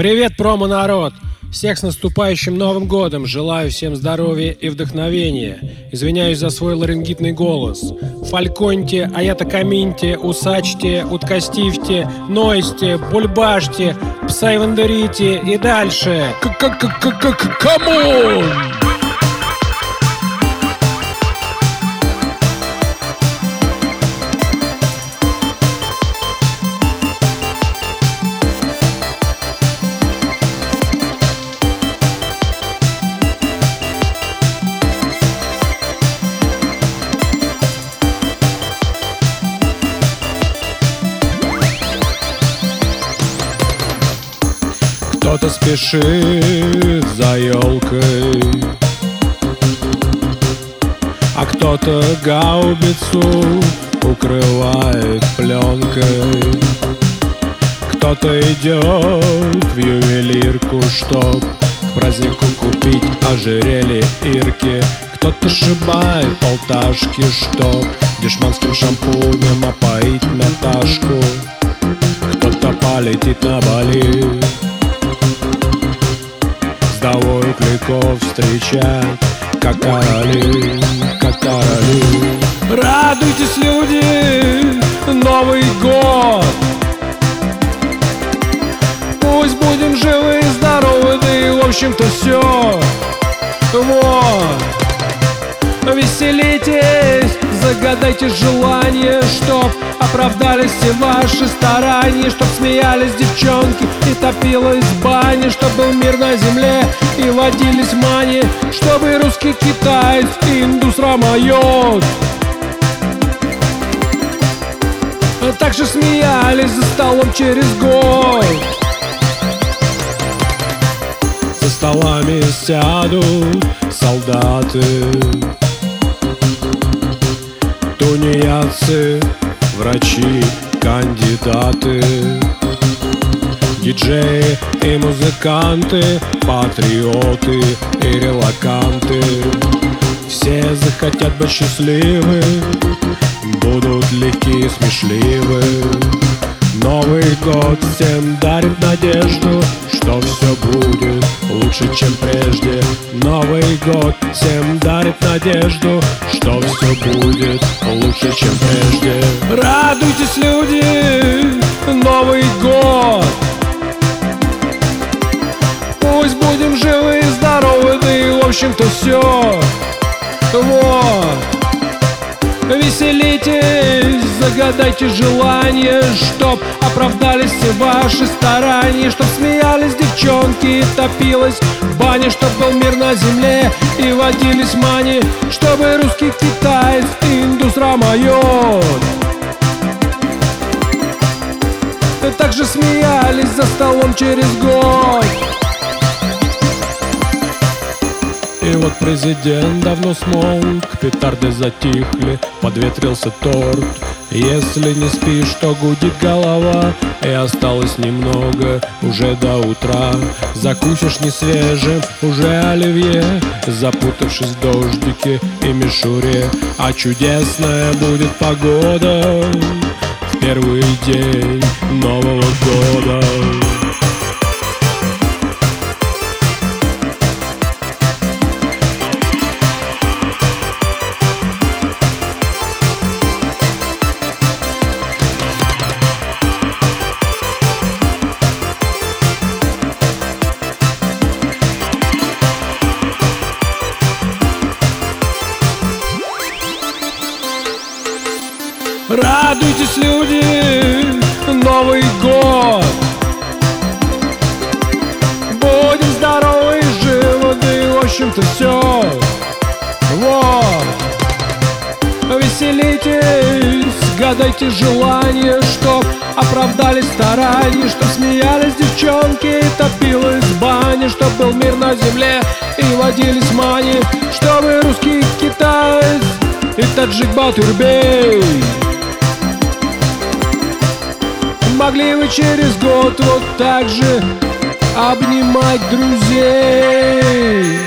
Привет, промо-народ! Всех с наступающим Новым Годом! Желаю всем здоровья и вдохновения. Извиняюсь за свой ларингитный голос. Фальконьте, аятакаминьте, усачьте, уткостивьте, нойсте, бульбашьте, псайвандерите и дальше. Камон! Кто-то спешит за елкой А кто-то гаубицу укрывает пленкой Кто-то идет в ювелирку, чтоб к празднику купить ожерелье Ирки. Кто-то сшибает полташки, чтоб дешманским шампунем опоить Наташку встречать Как короли, как короли Радуйтесь, люди, Новый год. Пусть будем живы и здоровы, да и в общем-то все Вот Веселитесь, загадайте желание, чтоб оправдались все ваши старания, чтоб смеялись девчонки и топилась баня, чтоб был мир на земле и водились мани, чтобы русский китаец и индус рамайот. А также смеялись за столом через год. За столами сядут солдаты Тунеядцы, врачи, кандидаты. Диджеи и музыканты, патриоты и релаканты. Все захотят быть счастливы, будут легкие и смешливы. Новый год всем дарит надежду, что все будет лучше, чем прежде. Новый год всем дарит надежду, что все будет лучше, чем прежде. Радуйтесь, люди, Новый год! Пусть будем живы и здоровы, да и в общем-то все. Вот. Веселитесь, загадайте желание, чтоб оправдались все ваши старания, чтоб смеялись девчонки и топилась баня, чтоб был мир на земле и водились мани, чтобы русский китаец и индус рамайот. Также смеялись за столом через год. И вот президент давно смолк, петарды затихли, подветрился торт. Если не спишь, то гудит голова, и осталось немного, уже до утра. Закусишь не свежим, уже оливье, запутавшись в дождике и мишуре. А чудесная будет погода в первый день Нового года. Радуйтесь, люди, Новый год! Будем здоровы живы, да и в общем-то все. Вот. Веселитесь, гадайте желание, чтоб оправдались старания, чтоб смеялись девчонки топилась баня, чтоб был мир на земле и водились мани, чтобы русский китаец и таджик Батырбей Могли вы через год вот так же обнимать друзей